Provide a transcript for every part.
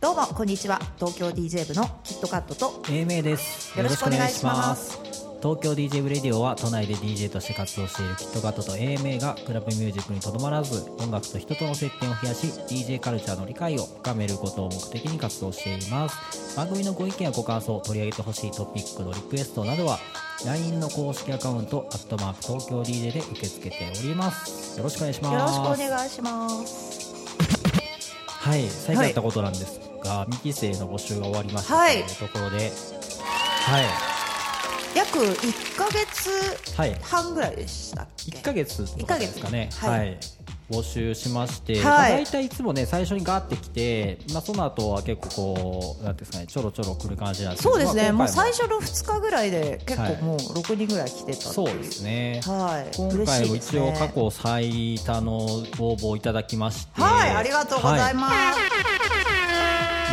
どうもこんにちは。東京 DJ 部のキットカットと。英明です。よろしくお願いします東京 DJ ブレディオは都内で DJ として活動しているキットカットと英明がクラブミュージックにとどまらず音楽と人との接点を増やし DJ カルチャーの理解を深めることを目的に活動しています。番組のご意見やご感想取り上げてほしいトピックのリクエストなどは LINE の公式アカウント「アットマーク東京 DJ」で受け付けております。よろしくお願いします。よろしくお願いします。はい最近やったことなんですが、2期生の募集が終わりましたはいというところではい約1ヶ月はい半ぐらいでしたっけ？1ヶ月とかですかね。はい。はい、募集しまして、はい。まあ、大体いつもね最初にガーってきて、まあ、その後は結構こうなんですかねちょろちょろ来る感じなんですけどそうですね、もうまあ今回最初の2日ぐらいで結はい構もう6人ぐらい来てたそうですね。はい。今回も一応過去最多の応募をいただきまして。はい。ありがとうございす、ます、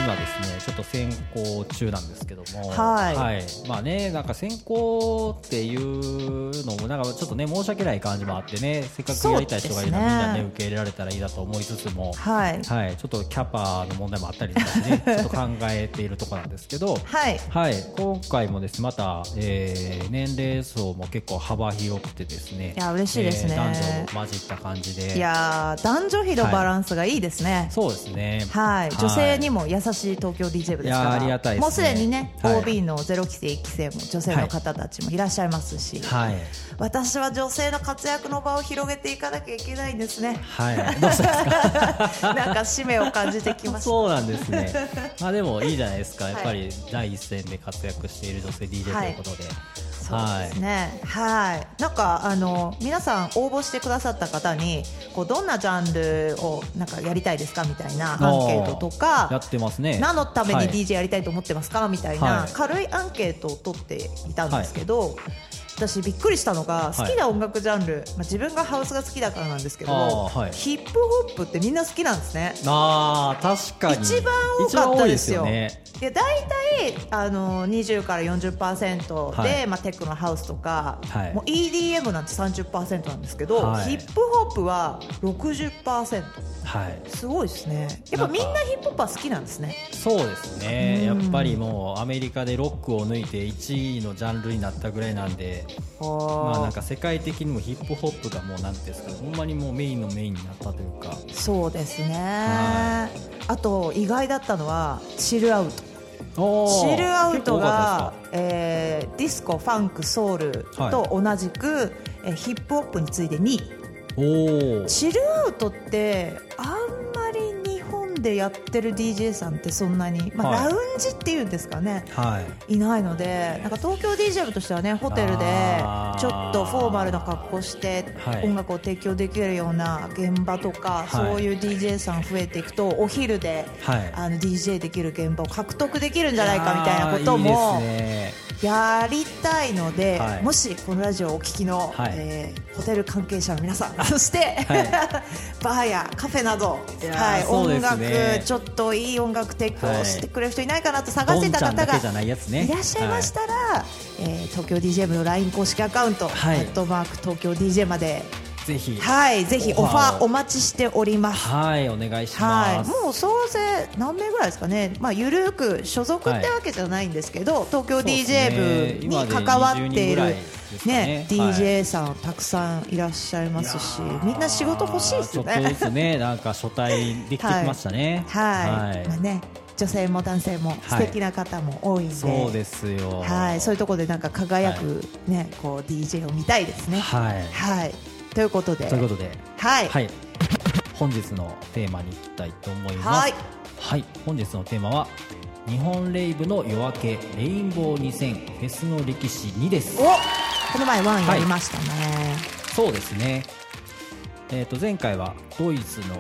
今ですねちょっと選考中なんですけども。はい。まあねなんか選考っていうのもなんかちょっとね申し訳ない感じもあってねせっかくやりたい人がいるのにみんなね受け入れられたらいいなと思いつつも。はい。はい、ちょっとキャパの問題もあったりとかね、ちょっと考えているところなんですけど、はい。はい、今回もですねまた、えー年齢層も結構幅広くてですね、いや嬉しいですね。えー男女混じった感じで、いやー男女比のバランスがいいですね、そうですね、はい、女性にも優しい東京 DJ 部ですから。ね。もうすでにね、はい。OB の0期生1期生も女性の方たちもいらっしゃいますし、はい、私は女性の活躍の場を広げていかなきゃいけないんですね。はい。なんか使命を感じてきました。そうなんですね。まあでもいいじゃないですか。やっぱり第一線で活躍している女性 DJ ということで、そうですね。はい。なんかあの皆さん応募してくださった方にこうどんなジャンルをなんかやりたいですかみたいなアンケートとやか。ってますね。何のためにはい DJ やりたいと思ってますかみたいはない軽いアンケートを取っていたんですけど、私びっくりしたのがい。好きな音楽ジャンル、まあ、自分がハウスが好きだからなんですけど、はい。ヒップホップってみんな好きなんですね。ああ確かに。一番多かったですよ。一番多いですよね。で大体あの20から40%で、はい。まあ、テクノハウスとか、はい。もう EDM なんて30%なんですけど、はい。ヒップホップは60%はい。すごいですね。やっぱみんなヒップホップは好きなんですね。そうですね、うん。やっぱりもうアメリカでロックを抜いて1位のジャンルになったぐらいなんで、まあなんか世界的にもヒップホップがもうなんですか、ほんまにもうメインのメインになったというか、そうですね、はあと意外だったのはチルアウト。チルアウトがえーディスコファンクソウルと同じく、えーヒップホップに次いで2位チルアウトってあんでやってる DJ さんってそんなに、まあはい。ラウンジっていうんですかね。はい。いないのでなんか東京 DJ 部としてはねホテルでちょっとフォーマルな格好してはい。音楽を提供できるような現場とか、はい。そういう DJ さん増えていくとお昼で、はい。あの DJ できる現場を獲得できるんじゃないかみたいなこともいいやりたいので、はい。もしこのラジオをお聞きの、はい。えーホテル関係者の皆さん そして、はい。バーやカフェなど、はい、音楽すね。ちょっといい音楽提供はい。してくれる人いないかなと探してた方がないらっしゃいましたら、えー東京 DJ 部の LINE 公式アカウント、はい。アットマーク東京 DJ まで、ぜひ。はい、ぜひオファーお待ちしております。はいお願いしはい、ます、もう総勢何名ぐらいですかね、まあ、ゆるく所属ってわけじゃないんですけど、東京そうです DJ 部に関わってい今で20人ぐらいるね。ね DJ さんたくさんいらっしゃいますし、みんな仕事欲しいですちょっとね。ずつね なんか初対できてきましたね。はい、まあね、女性も男性もはい。素敵な方も多いんで、そうですよ。はい、そういうところでなんか輝くね、こう DJ を見たいですね。はい。はい、ということで、ということで。はい、はい。本日のテーマに行きたいと思います。はい。はい。本日のテーマは日本レイブの夜明けレインボー2000フェスの歴史2です。お、この前ワンやりましたね。そうですね。えー、と前回はドイツの、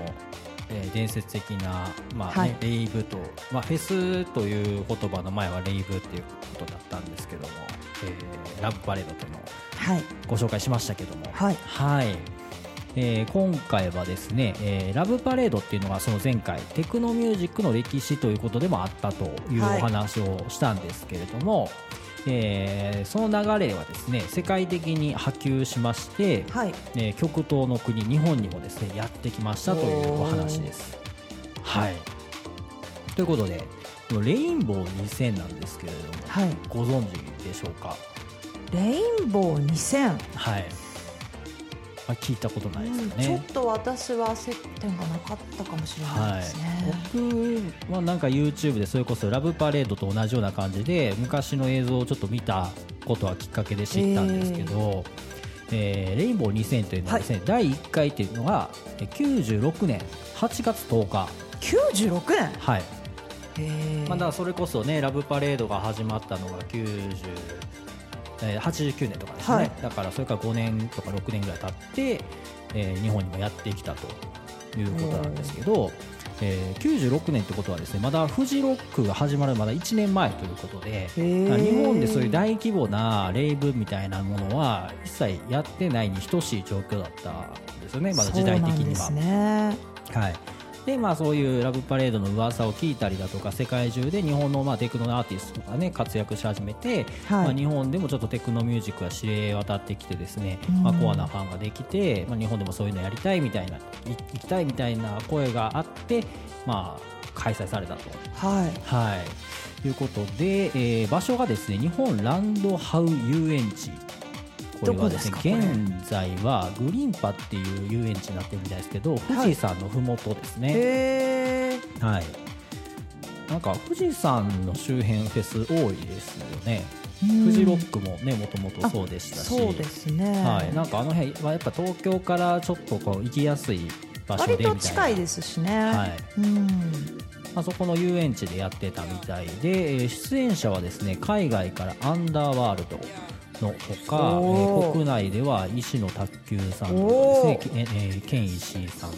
えー伝説的な、まあねはい。レイブと、まあ、フェスという言葉の前はレイブっていうことだったんですけども、えーラブパレードとのご紹介しましたけども。はい。はい。えー今回はですね、えーラブパレードっていうのがその前回テクノミュージックの歴史ということでもあったというおはい。話をしたんですけれども、えーその流れはですね世界的に波及しまして、はい。えー極東の国日本にもですねやってきましたというお話です。はい。ということでレインボー2000なんですけれどもはい。ご存知でしょうか？レインボー2000はい、まあ、聞いたことないですよちょっね。と私は接点がなかったかもしれないはいですね、、僕はなんか YouTube でそれこそラブパレードと同じような感じで昔の映像をちょっと見たことはきっかけで知ったんですけど、えーレインボー2000というのはですね、第1回っていうのがえー96年8月10日、96年？はい。まあ、だそれこそねラブパレードが始まったのが90、えー89年とかですね、はい。だからそれから5年とか6年ぐらい経って、えー日本にもやってきたということなんですけど、えー96年ってことはですねまだフジロックが始まるまだ1年前ということで、日本でそういう大規模なレイブみたいなものは一切やってないに等しい状況だったんですよねまだ時代的には。そうなんですね。はいでまあ、そういうラブパレードの噂を聞いたりだとか世界中で日本のまあテクノアーティストが、ね、活躍し始めて、はい。まあ、日本でもちょっとテクノミュージックが知れ渡ってきてですね、うん。まあ、コアなファンができて、まあ、日本でもそういうのやりたいみたいない行きたいみたいな声があって、まあ、開催されたと。はい。はい、いうことで、えー場所がですね日本ランドハウ遊園地これはですね現在はグリーンパっていう遊園地になってるみたいですけど富士山のふもとですね、はい。なんか富士山の周辺フェス多いですよね、フジロックもねもともとそうでしたし。そうですね。はい、なんかあの辺はやっぱ東京からちょっとこう行きやすい場所でみたいな。割と近いですしね。はい。うん。まあ、そこの遊園地でやってたみたいで、えー出演者はですね海外からアンダーワールドのほか、えおー。ー国内では石野卓球さんとかですね、けえーケン石井さん、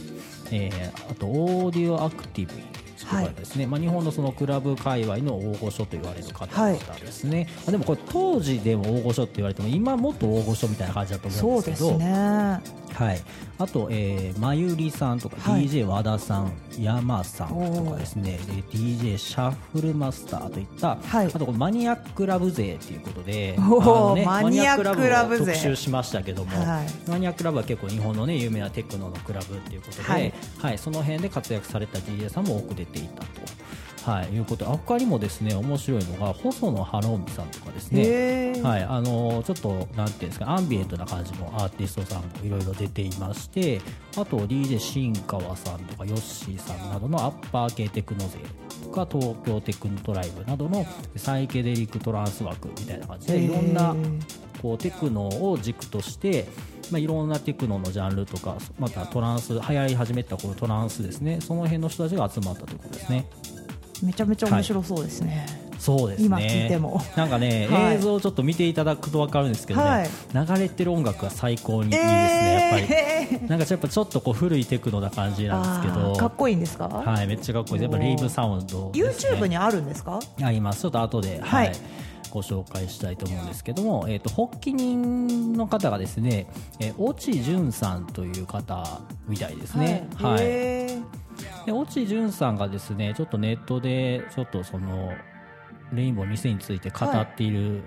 えーあとオーディオアクティブとかですね、まあ、日本のそのクラブ界隈の大御所と言われる方々ですね、まあでもこれ当時でも大御所って言われても今もっと大御所みたいな感じだと思そううんですけどですねはい、あと、えー、まゆりさんとか、はい。DJ 和田さん、山さんとかですね、で DJ シャッフルマスターといった、はい。あとマニアックラブ勢ということで、ねマニアックラブ勢。特集しましたけども、はいマニアックラブは結構日本のね有名なテクノのクラブっていうことで、ははいい、その辺で活躍された DJ さんも多く出てい。たと。はい、いうことで他にもですね面白いのが細野晴臣さんとかですね、はい、あのちょっとなんていうんですかアンビエントな感じのアーティストさんもいろいろ出ていましてあと DJ 新川さんとかヨッシーさんなどのアッパー系テクノ勢とか東京テクノトライブなどのサイケデリックトランス枠みたいな感じでいろんなこうテクノを軸として、まあ、いろんなテクノのジャンルとかまたトランス流行り始めたこのトランスですね。その辺の人たちが集まったということですね。めちゃめちゃ面白そうですね、そうですね。今聞いても。なんかね、はい。映像をちょっと見ていただくと分かるんですけどね、はい。流れてる音楽が最高にいいですね、やっぱり。えー。なんかやっぱちょっとこう古いテクノな感じなんですけど、かっこいいんですか、はい、めっちゃかっこいい。やっぱレイブサウンドね。YouTube にあるんですか？あります。ちょっと後で、はい、はい。ご紹介したいと思うんですけども、えっ、と、発起人の方がですね、えー、越智淳さんという方みたいですね。はい。へーで越智淳さんがですねちょっとネットでちょっとそのレインボー2000について語っている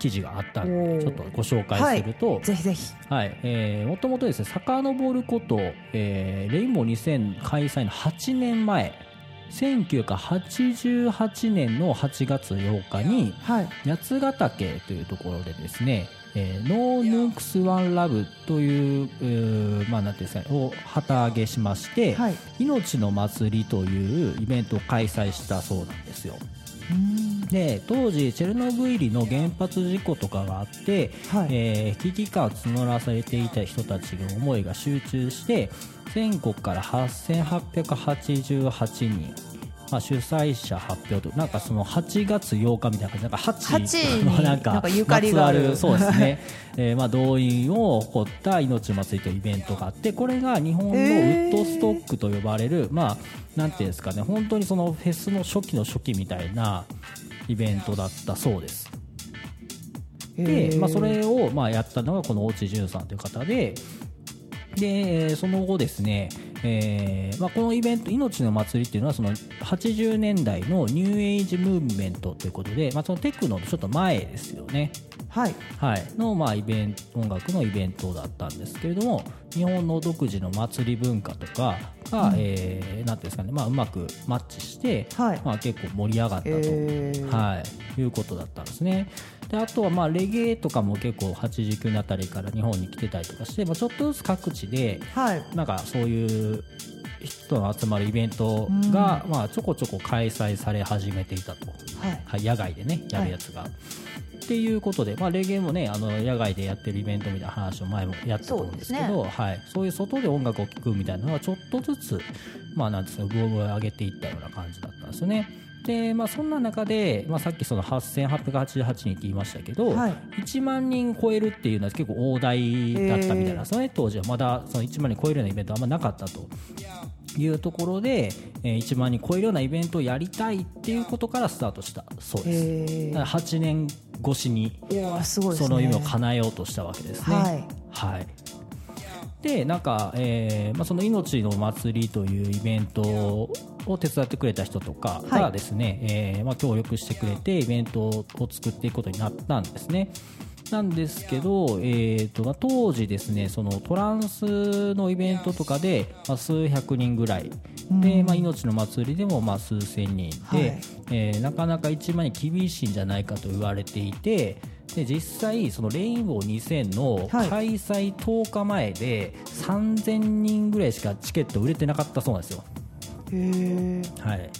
記事があったんで、ちょっとご紹介すると、ぜひぜひ。はい、えー、もともとですね、遡ること、えーレインボー2000開催の8年前、1988年の8月8日に、はい。八ヶ岳というところでですね、えー、 No Nukes One Love という、えーまあなんていうんですかね、を旗揚げしまして、はい。命の祭りというイベントを開催したそうなんですよ。で当時チェルノブイリの原発事故とかがあって、はい。えー危機感を募らされていた人たちの思いが集中して全国から8888人、まあ、主催者発表となんかその8月8日みたいな感じなんか8 8のになんかゆかりがある。そうですね、えーまあ、動員を誇った命祭りというイベントがあってこれが日本のウッドストックと呼ばれる、まあなんていうんですかね本当にそのフェスの初期の初期みたいなイベントだったそうです。で、まあ、それをまあやったのがこの大地潤さんという方ででその後ですね、えーまあ、このイベント「命の祭り」っていうのはその80年代のニューエイジムーブメントということで、まあ、そのテクノのちょっと前ですよね。はい。はい、の、まあ、イベント音楽のイベントだったんですけれども日本の独自の祭り文化とかが、えーなんていうんですかね、まあ、うまくマッチして、はい。まあ、結構盛り上がったと、えー。はい、いうことだったんですね。であとはまあレゲエとかも結構89年あたりから日本に来てたりとかして、まあ、ちょっとずつ各地ではい。なんかそういう人の集まるイベントが、まあ、ちょこちょこ開催され始めていたと、はい。はい、野外でねやるやつが。っていうことで、まあ、レゲエもねあの野外でやってるイベントみたいな話を前もやったと思うんですけどそうはい、そういう外で音楽を聴くみたいなのはちょっとずつ、まあ、なんですかブオブオ上げていったような感じだったんですよね。でまあ、そんな中で、まあ、さっきその8888人って言いましたけど、はい。1万人超えるっていうのは結構大台だったみたいな、へーそのね当時は。まだその1万人超えるようなイベントはあんまなかったと。いうところで、えー1万人超えるようなイベントをやりたいっていうことからスタートしたそうです。えだから8年越しにその夢を叶えようとしたわけですね。はい。はい。でなんか、えーまあ、その命の祭りというイベントを手伝ってくれた人とかはい。がですね、えーまあ、協力してくれてイベントを作っていくことになったんですね。なんですけど、えーとまあ、当時ですねそのトランスのイベントとかで、まあ、数百人ぐらい。で、まあ、命の祭りでもまあ数千人で、はい。えーなかなか1万に厳しいんじゃないかと言われていてで実際そのレインボー2000のはい。開催10日前で3000人ぐらいしかチケット売れてなかったそうなんですよ。へーはい。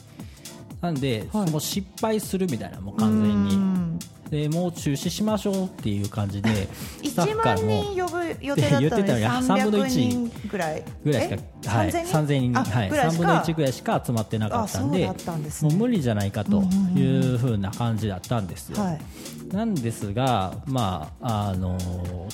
なんで、はい。もう失敗するみたいなもう完全うにん。でもう中止しましょうっていう感じでスタッ1フから万も人呼ぶ予定だったのに 言ってたのに3分の300 1人ぐらい。ぐらいしえか、はい、3000 3000人、あはい、3ぐらいしか？分の1ぐらいしか集まってなかったんでねもう無理じゃないかというふうな感じだったんですよ。はい。なんですが、まああの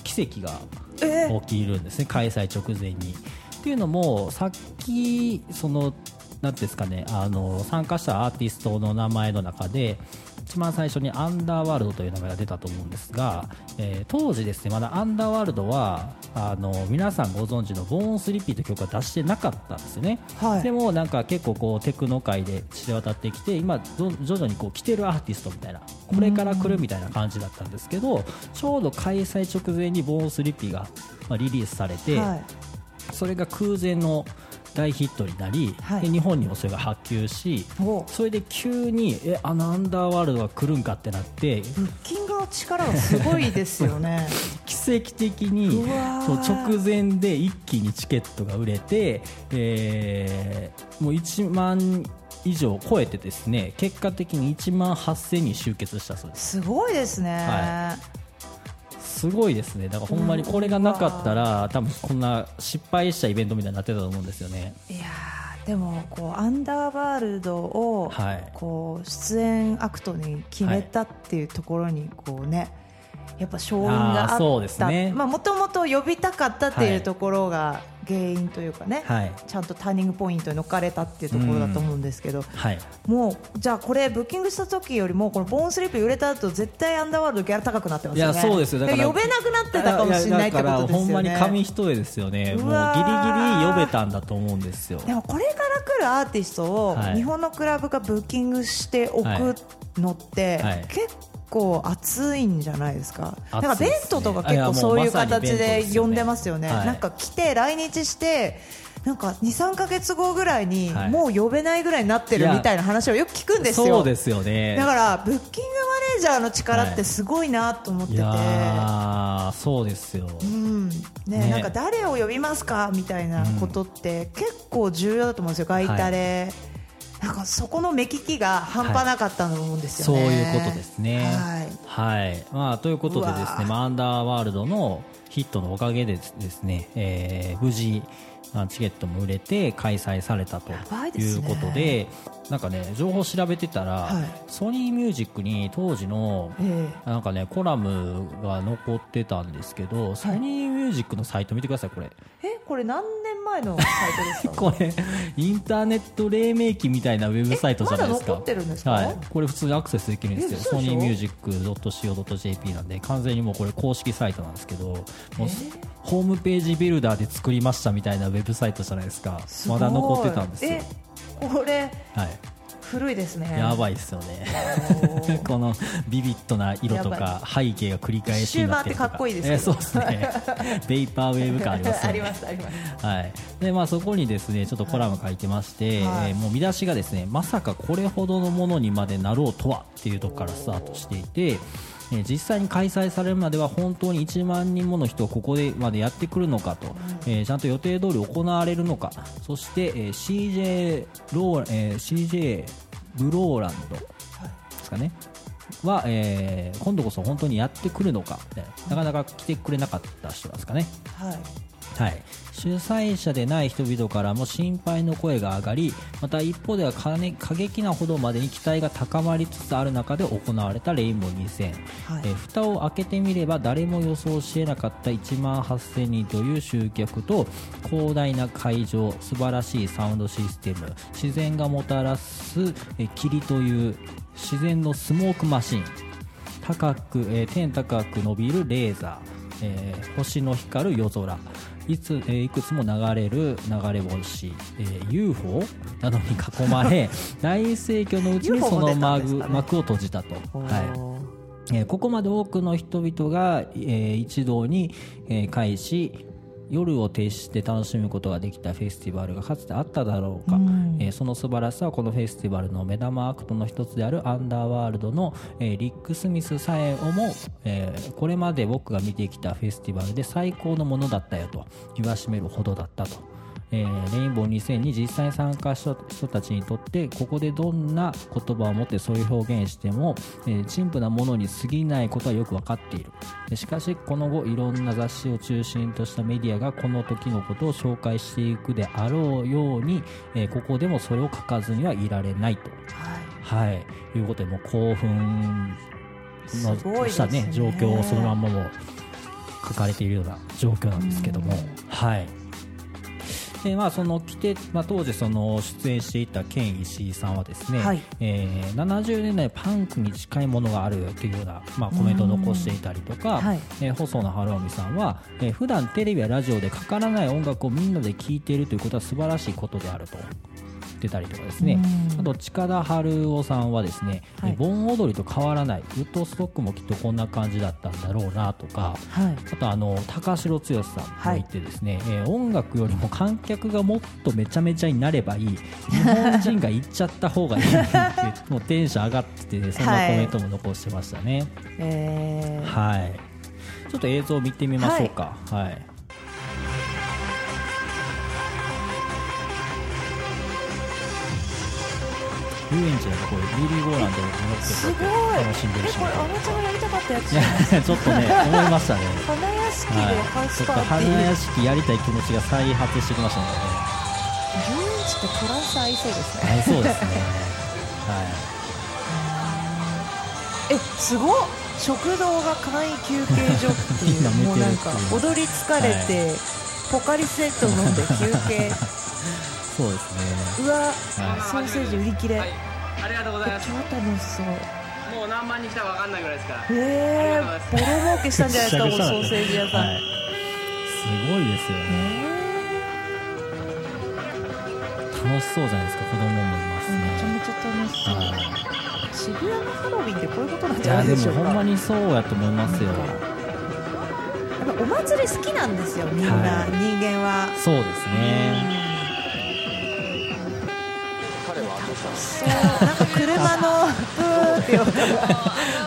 奇跡がえ起きるんですね、開催直前に。っていうのもさっきそのなんていうんですかねあの参加したアーティストの名前の中で一番最初にアンダーワールドという名前が出たと思うんですが、えー当時ですねまだアンダーワールドはあの皆さんご存知のボーンスリッピーという曲は出してなかったんですよね、はい。でもなんか結構こうテクノ界で知れ渡ってきて今ど徐々にこう来てるアーティストみたいなこれから来るみたいな感じだったんですけどちょうど開催直前にボーンスリッピーがまあリリースされて、はい。それが空前の大ヒットになり、はい。で日本にもそれが波及しお。それで急にえあのアンダーワールドが来るんかってなってブッキングの力がすごいですよね。奇跡的にそう直前で一気にチケットが売れて、えーもう1万以上超えてですね結果的に1万8000人集結したそうです。すごいですね、はすごいですね。だからほんまにこれがなかったら多分こんな失敗したイベントみたいになってたと思うんですよね。いやーでもこうアンダーワールドをはい。こう出演アクトに決めたっていうところにこうねやっぱ勝因があった。あーそうですね。まあもともと呼びたかったっていうところが原因というかね、はい。ちゃんとターニングポイントに乗っかれたっていうところだと思うんですけど、はい。もうじゃあこれブッキングした時よりもこのボーンスリップ売れた後絶対アンダーワールドギャラ高くなってますよね。いやそうですよ。だから呼べなくなってたかもしれないってことですよね。やだからほんまに紙一重ですよねもうギリギリ呼べたんだと思うんですよ。でもこれから来るアーティストをはい。日本のクラブがブッキングしておはいくのってはい。結構熱いんじゃないですか、なんかベントとか結構そういう形で呼んでますよね、はい。なんか来て来日してなんか23か月後ぐらいにはい。もう呼べないぐらいになってるみたいな話をよく聞くんですよ。そうですよね。だからブッキングマネージャーの力ってすごいなと思ってて、いやーそうですよ、うん。ねね。なんか誰を呼びますか？みたいなことって結構重要だと思うんですよ、ガイタレ、なんかそこの目利きが半端なかったと思うんですそうよね、いうことですね。はい。はい。まあ、ということでですね、まあ、アンダーワールドのヒットのおかげでですね、えー無事、まあチケットも売れて開催されたとばいうことでなんかね情報調べてたら、はい。ソニーミュージックに当時のえなんかねコラムが残ってたんですけど、ソニーミュージックのサイト見てくださいこれ。ええこれ何年年前のサイトですか？これインターネット黎明期みたいなウェブサイトじゃないですか？これ普通にアクセスできるんですよ。ソニーミュージック .co.jp なんで完全にもうこれ公式サイトなんですけどもうホームページビルダーで作りましたみたいなウェブサイトじゃないですか。まだ残ってたんですよ。えこれはい古いですね。やばいですよね。このビビッドな色とか背景が繰り返しになってると一周回ってかっこいいですけどえーそうですね。ベイパーウェーブ感ありますよね。ありますあります。はい。でまあ、そこにですねちょっとコラム書いてまして、はい。えーもう見出しがですねまさかこれほどのものにまでなろうとはっていうところからスタートしていて、えー実際に開催されるまでは本当に1万人もの人がここでまでやってくるのかと、えーちゃんと予定通り行われるのかそして、えー CJ ロー、えー CJ ブローランドですかねは、えー今度こそ本当にやってくるのか、ねな。かなか来てくれなかった人なんですかね。はいはい、主催者でない人々からも心配の声が上がりまた一方では過,、激なほどまでに期待が高まりつつある中で行われたレインボー2000、はい。えー蓋を開けてみれば誰も予想し得なかった1万8000人という集客と広大な会場素晴らしいサウンドシステム自然がもたらす、えー霧という自然のスモークマシン。高く、えー天高く伸びるレーザー、えー星の光る夜空いつ、えーいくつも流れる流れ星、えー UFO などに囲まれ 大盛況のうちにその幕,、かね。幕を閉じたと。はい。えーここまで多くの人々が、えー一堂に、えー会し夜を徹して楽しむことができたフェスティバルがかつてあっただろうか、うんえーその素晴らしさはこのフェスティバルの目玉アクトの一つであるアンダーワールドの、えーリック・スミスさえも、えーこれまで僕が見てきたフェスティバルで最高のものだったよと言わしめるほどだったと。えーレインボー2000に実際に参加した人たちにとってここでどんな言葉を持ってそういう表現しても、えー陳腐なものに過ぎないことはよく分かっている。でしかしこの後いろんな雑誌を中心としたメディアがこの時のことを紹介していくであろうように、えーここでもそれを書かずにはいられないと、はい。はい、いうことでもう興奮のした、ねね、状況をそのまんまもう書かれているような状況なんですけども、はいでまあ、その来て、まあ、当時その出演していたケン石井さんはですね、はい。えー70年代パンクに近いものがあるというような、まあ、コメントを残していたりとか、はい。えー細野晴臣さんは、えー普段テレビやラジオでかからない音楽をみんなで聴いているということは素晴らしいことであると。言ってたりとかですね。うん。あと近田春夫さんはですね、はい。えー盆踊りと変わらないウッドストックもきっとこんな感じだったんだろうなとかはい。あとあの高城剛さんも言ってですね、えー音楽よりも観客がもっとめちゃめちゃになればいい。日本人が行っちゃった方がいいって もうテンション上がっててそんなコメントも残してましたね。えー。はい、ちょっと映像を見てみましょうか。はい。遊園地のこういうメリーゴーランドに乗って楽しんでるシーンえこれあのちゃんがやりたかったやつちょっとね 思いましたね。花屋敷ではい、ハウスパーティー、花屋敷やりたい気持ちが再発してきましたので、ね、遊園地とトランス合いそうですね。合いそうですね。はい。えすごっ。食堂が簡易休憩所っていうもうなんか 踊り疲れて、ポカリスエット飲んで休憩そうですね。うわ、はいソーセージ売り切れ、はい、ありがとうございます。超楽しそうもう何万人来たかわかんないぐらいですから。えー、ボロ儲けしたんじゃないですか もうソーセージ屋さん、はい。すごいですよね。楽しそうじゃないですか、子供もいますね。めちゃめちゃ楽しそう、はい渋谷のハロウィンってこういうことなんいじゃなやでいでしょうかもほんまにそうやと思いますよ。やっぱお祭り好きなんですよみんな、はい人間はそうですね。そうなんか車のブーって音が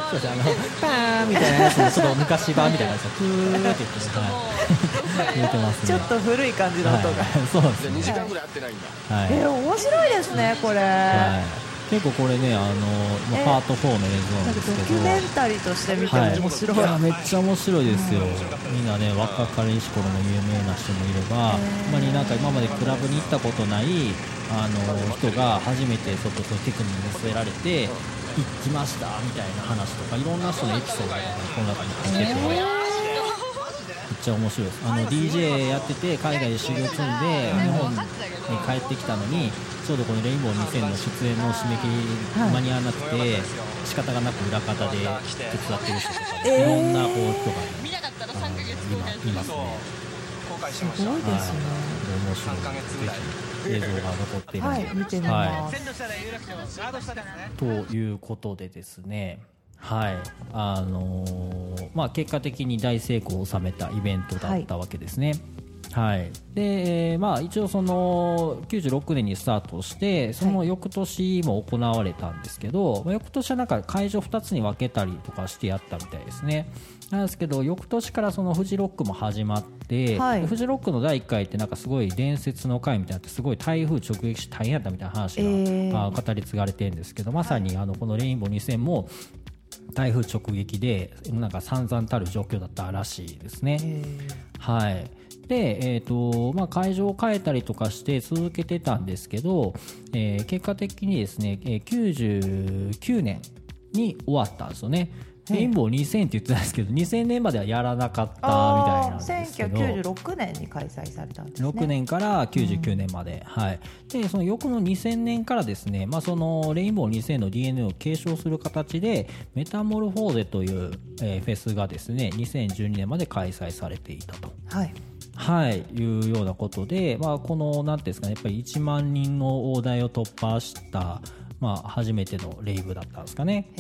そうですあのパーンみたいなやつのちょっと昔版みたいなやつをプーって言ってはい言ってますね。ちょっと古い感じの音が、はい、そうですね。2時間ぐらい会ってないんだはい。え面白いですねこれ、はい。結構これねあのまあえパート4の映像ななんんですけど。かドキュメンタリーとして見てもはい、面白い、いやめっちゃ面白いですよ、みんなね若かりし頃の有名な人もいれば、ほんまになんか今までクラブに行ったことないあの人が初めてそういうテクニックに乗せられて、行きましたみたいな話とか、いろんな人のエピソードが、ね、この中に入ってて、めっちゃ面白いです。あの DJ やってて海外で修行積んで日本に帰ってきたのにちょうどこの「レインボー2000」の出演の締め切りはい間に合わなくて仕方がなく裏方で手伝ってる人とか、えー。いろんなこう人が、あの今いますね。すごいですねはい、面白い。映像が残っているので、はい。見てみはい。ます、ということでですね、はい。あのーまあ、結果的に大成功を収めたイベントだったわけですね。はい。でえーまあ、一応その96年にスタートしてその翌年も行われたんですけど、まあ翌年はなんか会場2つに分けたりとかしてやったみたいですねなんですけど翌年からそのフジロックも始まって、はいでフジロックの第1回ってなんかすごい伝説の回みたいなのってすごい台風直撃して大変やったみたいな話が、えーあ語り継がれてるんですけどまさにあのこのレインボー2000も台風直撃でなんか散々たる状況だったらしいですね。はいでえーとまあ、会場を変えたりとかして続けてたんですけど、えー結果的にですね、えー99年に終わったんですよね。レインボー2000って言ってたんですけど2000年まではやらなかったみたいあなんですけど。1996年に開催されたんですね。6年から99年まで、はい、でその翌の2000年からですね、まあ、そのレインボー2000の DNA を継承する形でメタモルフォーゼという、えーフェスがですね2012年まで開催されていたと。はい。はい、いうようなことで、まあ、この、なんですかね、やっぱり1万人の大台を突破した、まあ、初めてのレイブだったんですかね。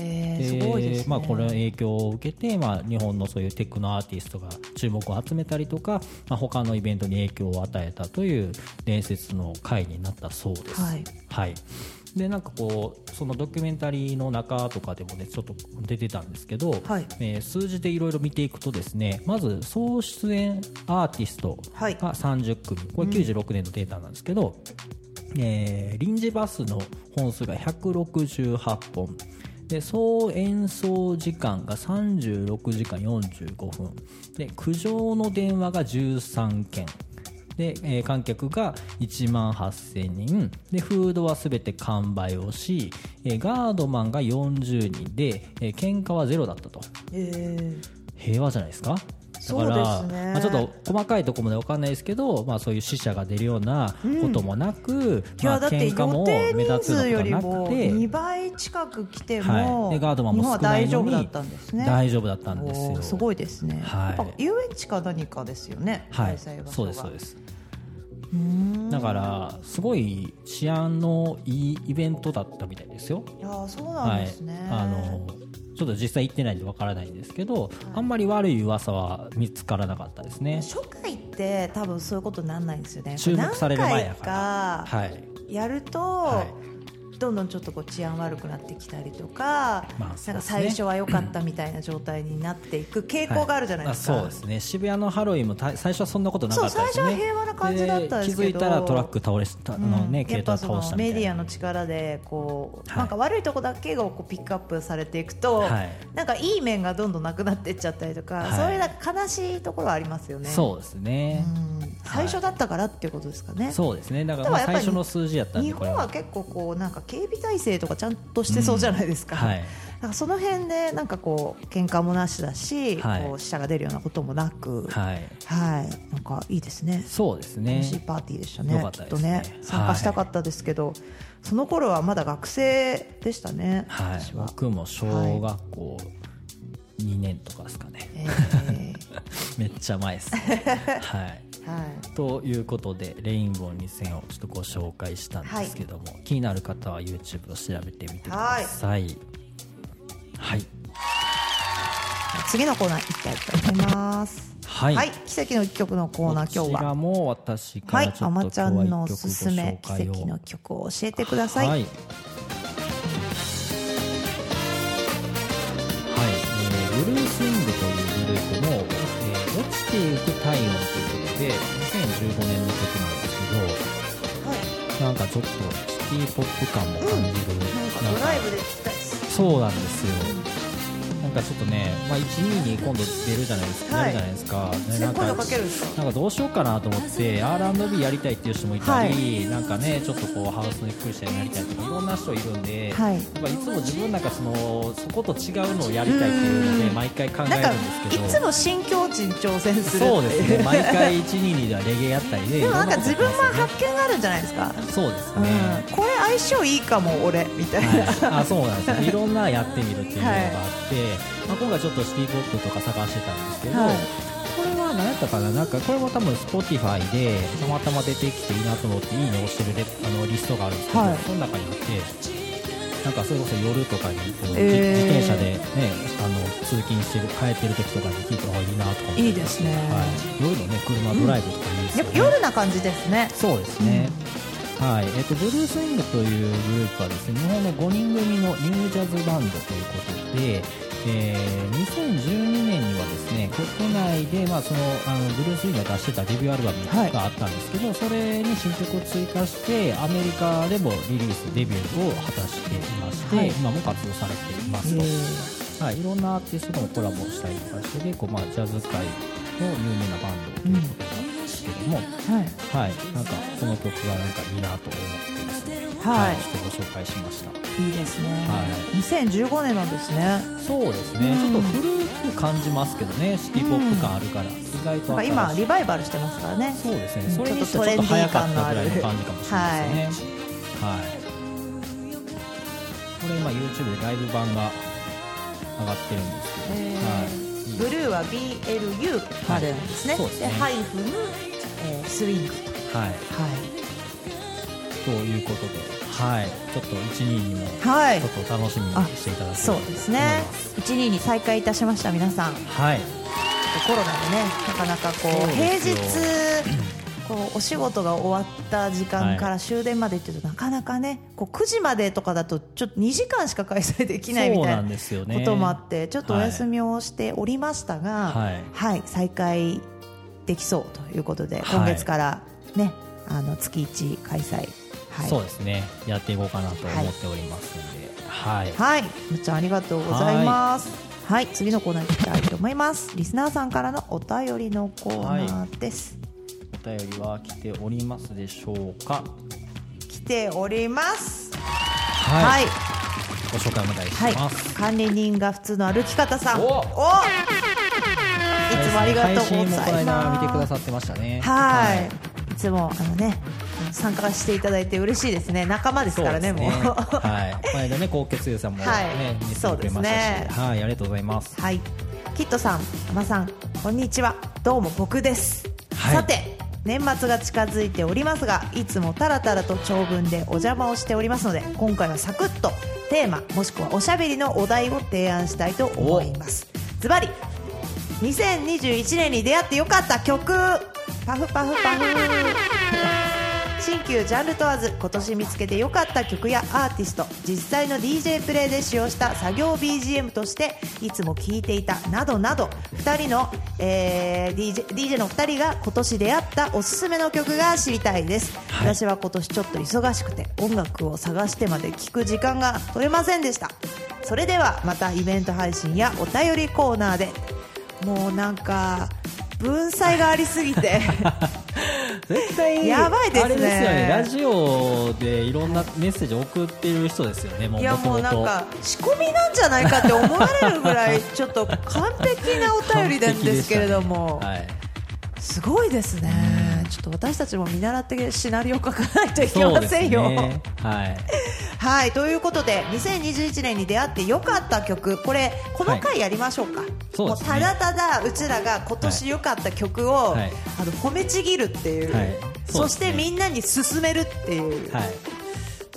すごいですね。まあ、これの影響を受けて、まあ、日本のそういうテクノアーティストが注目を集めたりとか、まあ、他のイベントに影響を与えたという伝説の回になったそうです。はい。はい。でなんかこうそのドキュメンタリーの中とかでもねちょっと出てたんですけど、はい。えー数字でいろいろ見ていくとですねまず総出演アーティストはい。が30組、これ96年のデータなんですけど、えー臨時バスの本数が168本。で総演奏時間が36時間45分。で苦情の電話が13件。で、えー観客が1万8000人。でフードは全て完売をし、えーガードマンが40人で、えー喧嘩はゼロだったと。え平和じゃないですか？だからねまあ、ちょっと細かいところまで分かんないですけど、まあ、そういう死者が出るようなこともなく、まあ、いやだって喧嘩も目立つよりもがなくて。2倍近く来ても、はい、でガードマンも少ないのに大丈夫だったんですね。大丈夫だったんですよ。すごいですね、はい。遊園地か何かですよね、はい。そうですそうです。だからすごい治安のいいイベントだったみたいですよ。いやーそうなんですね、はい、あのちょっと実際行ってないんでわからないんですけど、あんまり悪い噂は見つからなかったですね。初回って多分そういうことにならないんですよね。注目される前やから。やると、はどんどんちょっとこう治安悪くなってきたりとか、まあね。なんか最初は良かったみたいな状態になっていく傾向があるじゃないですか、はいあそうですね。渋谷のハロウィンもた最初はそんなことなかったですね。そう最初は平和な感じだったんですけど。気づいたらトラック倒れしたあのね、うん。軽トラやっぱそのメディアの力でこう、はい。なんか悪いとこだけがこうピックアップされていくと、はい。なんかいい面がどんどんなくなっていっちゃったりとか、はい。そういうなんか悲しいところはありますよね。そうですね、うん。最初だったからっていうことですかね。そうですね。だから最初の数字やった日本は結構こうなんか警備体制とかちゃんとしてそうじゃないですか。うん。はいなんかその辺でなんかこう喧嘩もなしだし、はい。こう死者が出るようなこともなく、はい。はい、なんかいいですね。そうですね。楽しいパーティーでしたね。よかっとね。参加したかったですけど、その頃はまだ学生でしたね。はい。僕も小学校2年とかですかね、えー。めっちゃ前ですね。はい。はい。ということでレインボー2000をちょっとご紹介したんですけども、気になる方は YouTube を調べてみてください。はい次のコーナー行きたいと思います。はい奇跡の一曲のコーナー今日こちらは。も私かはい、らちょっとあまちゃんのおすすめ奇跡の曲を教えてください。はい、ブルースイングというグループの、えー落ちていく体温ということで2015年の曲なんですはい。けどなんかちょっとシティポップ感も感じる、なんかドライブで聴きたい。そうなんですよ。なんかちょっとね、まあ、12に今度出るじゃないですか、はい。やるじゃないですか、ねなんかなんかどうしようかなと思って R&B やりたいっていう人もいたり、なんかねちょっとこうハウスにクリスチャンやりたいとかいろんな人いるんで、はい。やっぱいつも自分なんかそのそこと違うのをやりたいっていうので毎回考えるんですけど。いつも新境地に挑戦するそうですね。毎回122ではレゲエやったりででもなんか自分も発見があるんじゃないですか、そうですうん。ね、これ相性いいかも俺みたいな、はい、あそうなんですよ。いろんなやってみるっていうのがあって、まあ、今回ちょっとシティポップとか探してたんですけど、はい。これは何やったかな？なんかこれも多分 Spotify でたまたま出てきていいなと思っていいね押してるレあのリストがあるんですけど、はい。その中にあってなんかそれこそ夜とかにえー。自転車で、ね、あの通勤してる帰ってる時とかに聞いた方がいいなとかいいですね。はい、夜のね車ドライブとかいいですよね、やっぱ夜な感じですね。そうですね、はい。えっとブルースイングというグループはですね日本の5人組のニュージャズバンドということで、えー2012年にはですね国内で、まあ、そのあのブルースイングが出してたデビューアルバムはいがあったんですけど、それに新曲を追加してアメリカでもリリースデビューを果たしていまして、はい。今も活動されていますと。はい、いろんなアーティストともコラボしたりとかしてでこう、まあ、ジャズ界の有名なバンドということなんですけども、はい。はい、なんかこの曲がなんかいいなと思ってです。ね、はい。ちょっとご紹介しました。いいですね、は2015年なんですね。そうですね、うん。ちょっと古く感じますけどね、シティポップ感あるから、意外と今リバイバルしてますからね。そうですね、うんそれにしてはちょっと早かったぐらいの感じかもしれないですね。はい。これ今 YouTube でライブ版が上がってるんですけど、えーはい。ブルーは BLU までなんですね、はい。ですね。ハイフン、えースイング。はい。はということで、はい。ちょっと12にも、ちょっと楽しみにしていただければとそう思います。ですね12に再開いたしました皆さんはい。コロナでねなかなかこう平日こうお仕事が終わった時間から終電までっていうと、なかなかねこう9時までとかだとちょっと2時間しか開催できないみたいな。こともあってちょっとお休みをしておりましたが、はいはい、再開できそうということで、はい今月からねあの月1開催、はい、そうですね。やっていこうかなと思っておりますので、はい。はい、むっちゃんありがとうございます。はい、次のコーナーに行きたいと思います。リスナーさんからのお便りのコーナーです。お便りは来ておりますでしょうか？来ております。ははい、ご紹介お願いしはい、ます。管理人が普通の歩き方さん。おおいつもありがとうござい配信もこの間ます。見てくださってましたね。はい、いつもあのね参加していただいて嬉しいですね。仲間ですからね、そうですもう。はい。この間ね、高血優さんもね、はい見せてくれましたし、ねはい、ありがとうございます。はい、キットさん、山さん、こんにちは。どうも僕です。はいさて、年末が近づいておりますが、いつもタラタラと長文でお邪魔をしておりますので、今回はサクッとテーマもしくはおしゃべりのお題を提案したいと思います。ズバリ、2021年に出会ってよかった曲。パフパフパフ。新旧ジャンル問わず今年見つけてよかった曲やアーティスト実際の DJ プレイで使用した作業 BGM としていつも聴いていたなどなど2人の、えー DJ, DJ の2人が今年出会ったおすすめの曲が知りたいです、はい。私は今年ちょっと忙しくて音楽を探してまで聴く時間が取れませんでした。それではまたイベント配信やお便りコーナーでもうなんか文才がありすぎて 絶対やばいですね。あれですよね。ラジオでいろんなメッセージ送ってる人ですよねもういやもうなんか仕込みなんじゃないかって思われるぐらい ちょっと完璧なお便りなんですけれども、はい。すごいですねちょっと私たちも見習ってシナリオ書かないといけませんよ、ね。はい。はい。ということで2021年に出会ってよかった曲。これこの回やりましょうか、そうですね。もうただただうちらが今年よかった曲を、はい。あの褒めちぎるっていう、はい。そしてみんなに勧めるっていう、はい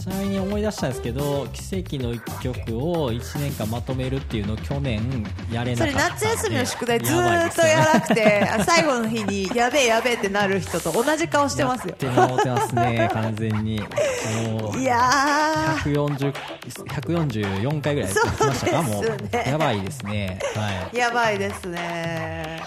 ちなみに思い出したんですけど奇跡の一曲を1年間まとめるっていうのを去年やれなそれかったんで夏休みの宿題ずっとやらなくて、あ最後の日にやべえやべえってなる人と同じ顔してますよ。やってもってますね完全に。いや140 144回ぐらいやってきましたか？もそうやばいですね。はい。ー、やばいですね。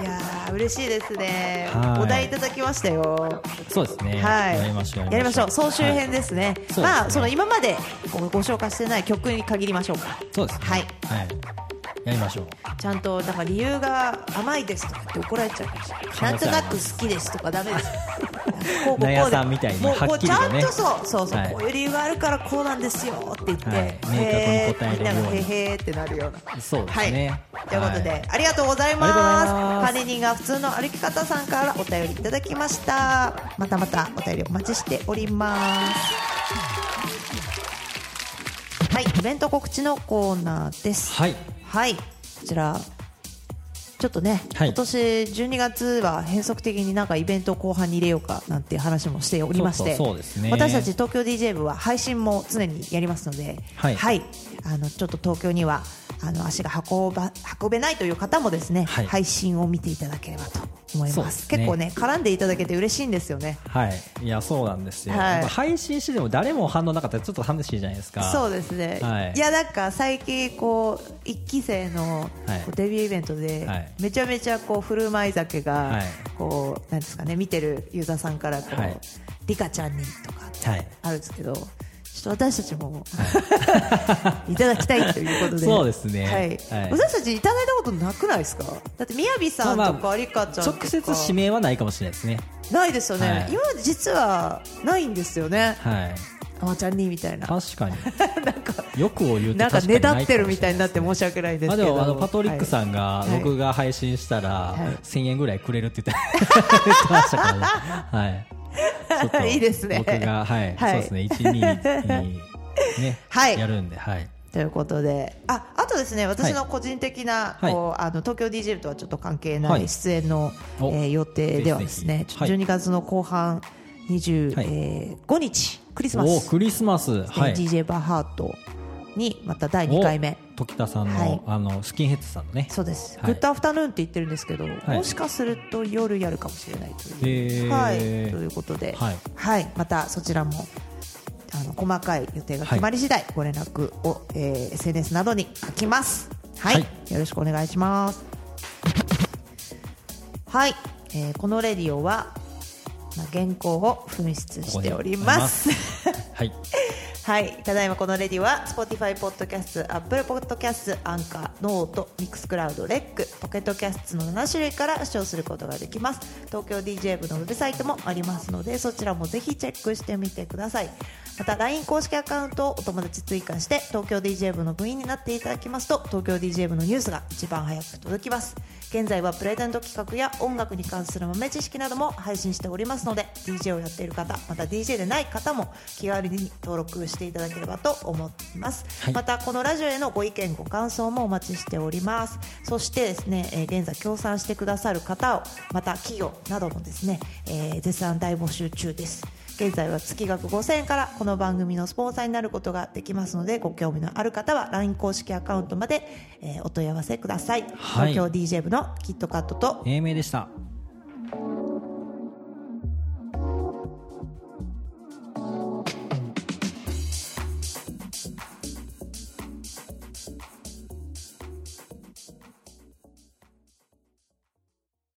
いやー嬉しいですね。はい。お題いただきましたよ。そうですね。はい。やりましょう。やりましょう。総集編ですね、はい。まあその今までごご紹介してない曲に限りましょうか。そうですね。はい。はい。やりましょう。ちゃんとだから理由が甘いですとかって怒られちゃうしれなんとなく好きですとかダメです。こうこう納屋さんみたいにもうこうはっきりとね。ちゃんとそうそうそう、はい。こういう理由があるからこうなんですよって言って、はい。明確に答えみんながへーへーってなるような。そうですね。はい、ということで、はい。ありがとうございます。管理人が普通の歩き方さんからお便りいただきました。またまたお便りお待ちしております。はい。イベント告知のコーナーです。はい。はい、こちら。ちょっとね、はい。今年12月は変則的になんかイベントを後半に入れようかなんて話もしておりまして、ね。私たち東京 DJ 部は配信も常にやりますので、はい。あのちょっと東京にはあの足が運ば運べないという方もですね、はい配信を見ていただければと思いま。すすね結構ね絡んでいただけて嬉しいんですよね。はい。いや、そうなんですよ。はい配信してても誰も反応なかったらちょっと寂しいじゃないですか。そうですね、はいい、やなんか最近こう一期生のデビューイベントで、はいめちゃめちゃこう振る舞い酒が、はいこうなんですかね見てるユーザーさんからこう、はいリカちゃんにとかあるんですけど、ちょっと私たちも、い、ただきたいということで。そうですね。はい。はい。私たちいただいたことなくないですか？だってみやびさんとまあまあかちゃんとか。直接指名はないかもしれないですね。ないですよね、はい。今実はないんですよね。はい。あまちゃんにみたいな。確かに。なんか欲を言うとなんかねだってるみたいになって申し訳ないですれけど、まあでもあのパトリックさんがはい。僕が配信したらはい。1000円ぐらいくれるって言って 言ってましたからね。はい。いいですね。僕が、はい、はい。そうですね、1、2にね、はい。やるんで、はい。ということで。ああとですね私の個人的な、はい。こうあの東京 DJ 部とはちょっと関係はないい。出演の、おえー予定ではですねぜひぜひ。12月の後半25、はい。えー5日クリスマおス、クリスマス、はい。DJ バーハートにまた第2回目。お時田さんの、はい。あのスキンヘッドさんのね。そうです、はい。グッドアフタヌーンって言ってるんですけど、い。もしかすると夜やるかもしれないという。はい、ということで、ははい。いまたそちらもあの細かい予定が決まり次第、ご連絡を、えー SNS などに書きます。はい、はい。よろしくお願いします。はい、えーこのレディオは、まあ、原稿を紛失しております。はい。はい、ただいまこのレディは Spotify ポッドキャスト、Apple ポッドキャスト、 Anchor、note、Mixcloud、レック、 Pocket Casts の7種類から視聴することができます。東京 DJ 部のウェブサイトもありますので、そちらもぜひチェックしてみてください。また LINE 公式アカウントをお友達追加して東京 DJ 部の部員になっていただきますと東京 DJ 部のニュースが一番早く届きます。現在はプレゼント企画や音楽に関する豆知識なども配信しておりますので DJ をやっている方また DJ でない方も気軽に登録していただければと思っています、はい。またこのラジオへのご意見ご感想もお待ちしております。そしてですね、えー現在協賛してくださる方をまた企業などもですね、えー絶賛大募集中です現在は月額5000円からこの番組のスポンサーになることができますのでご興味のある方は LINE 公式アカウントまで、えーお問い合わせください、はい東京 DJ 部のキットカットと英明でした。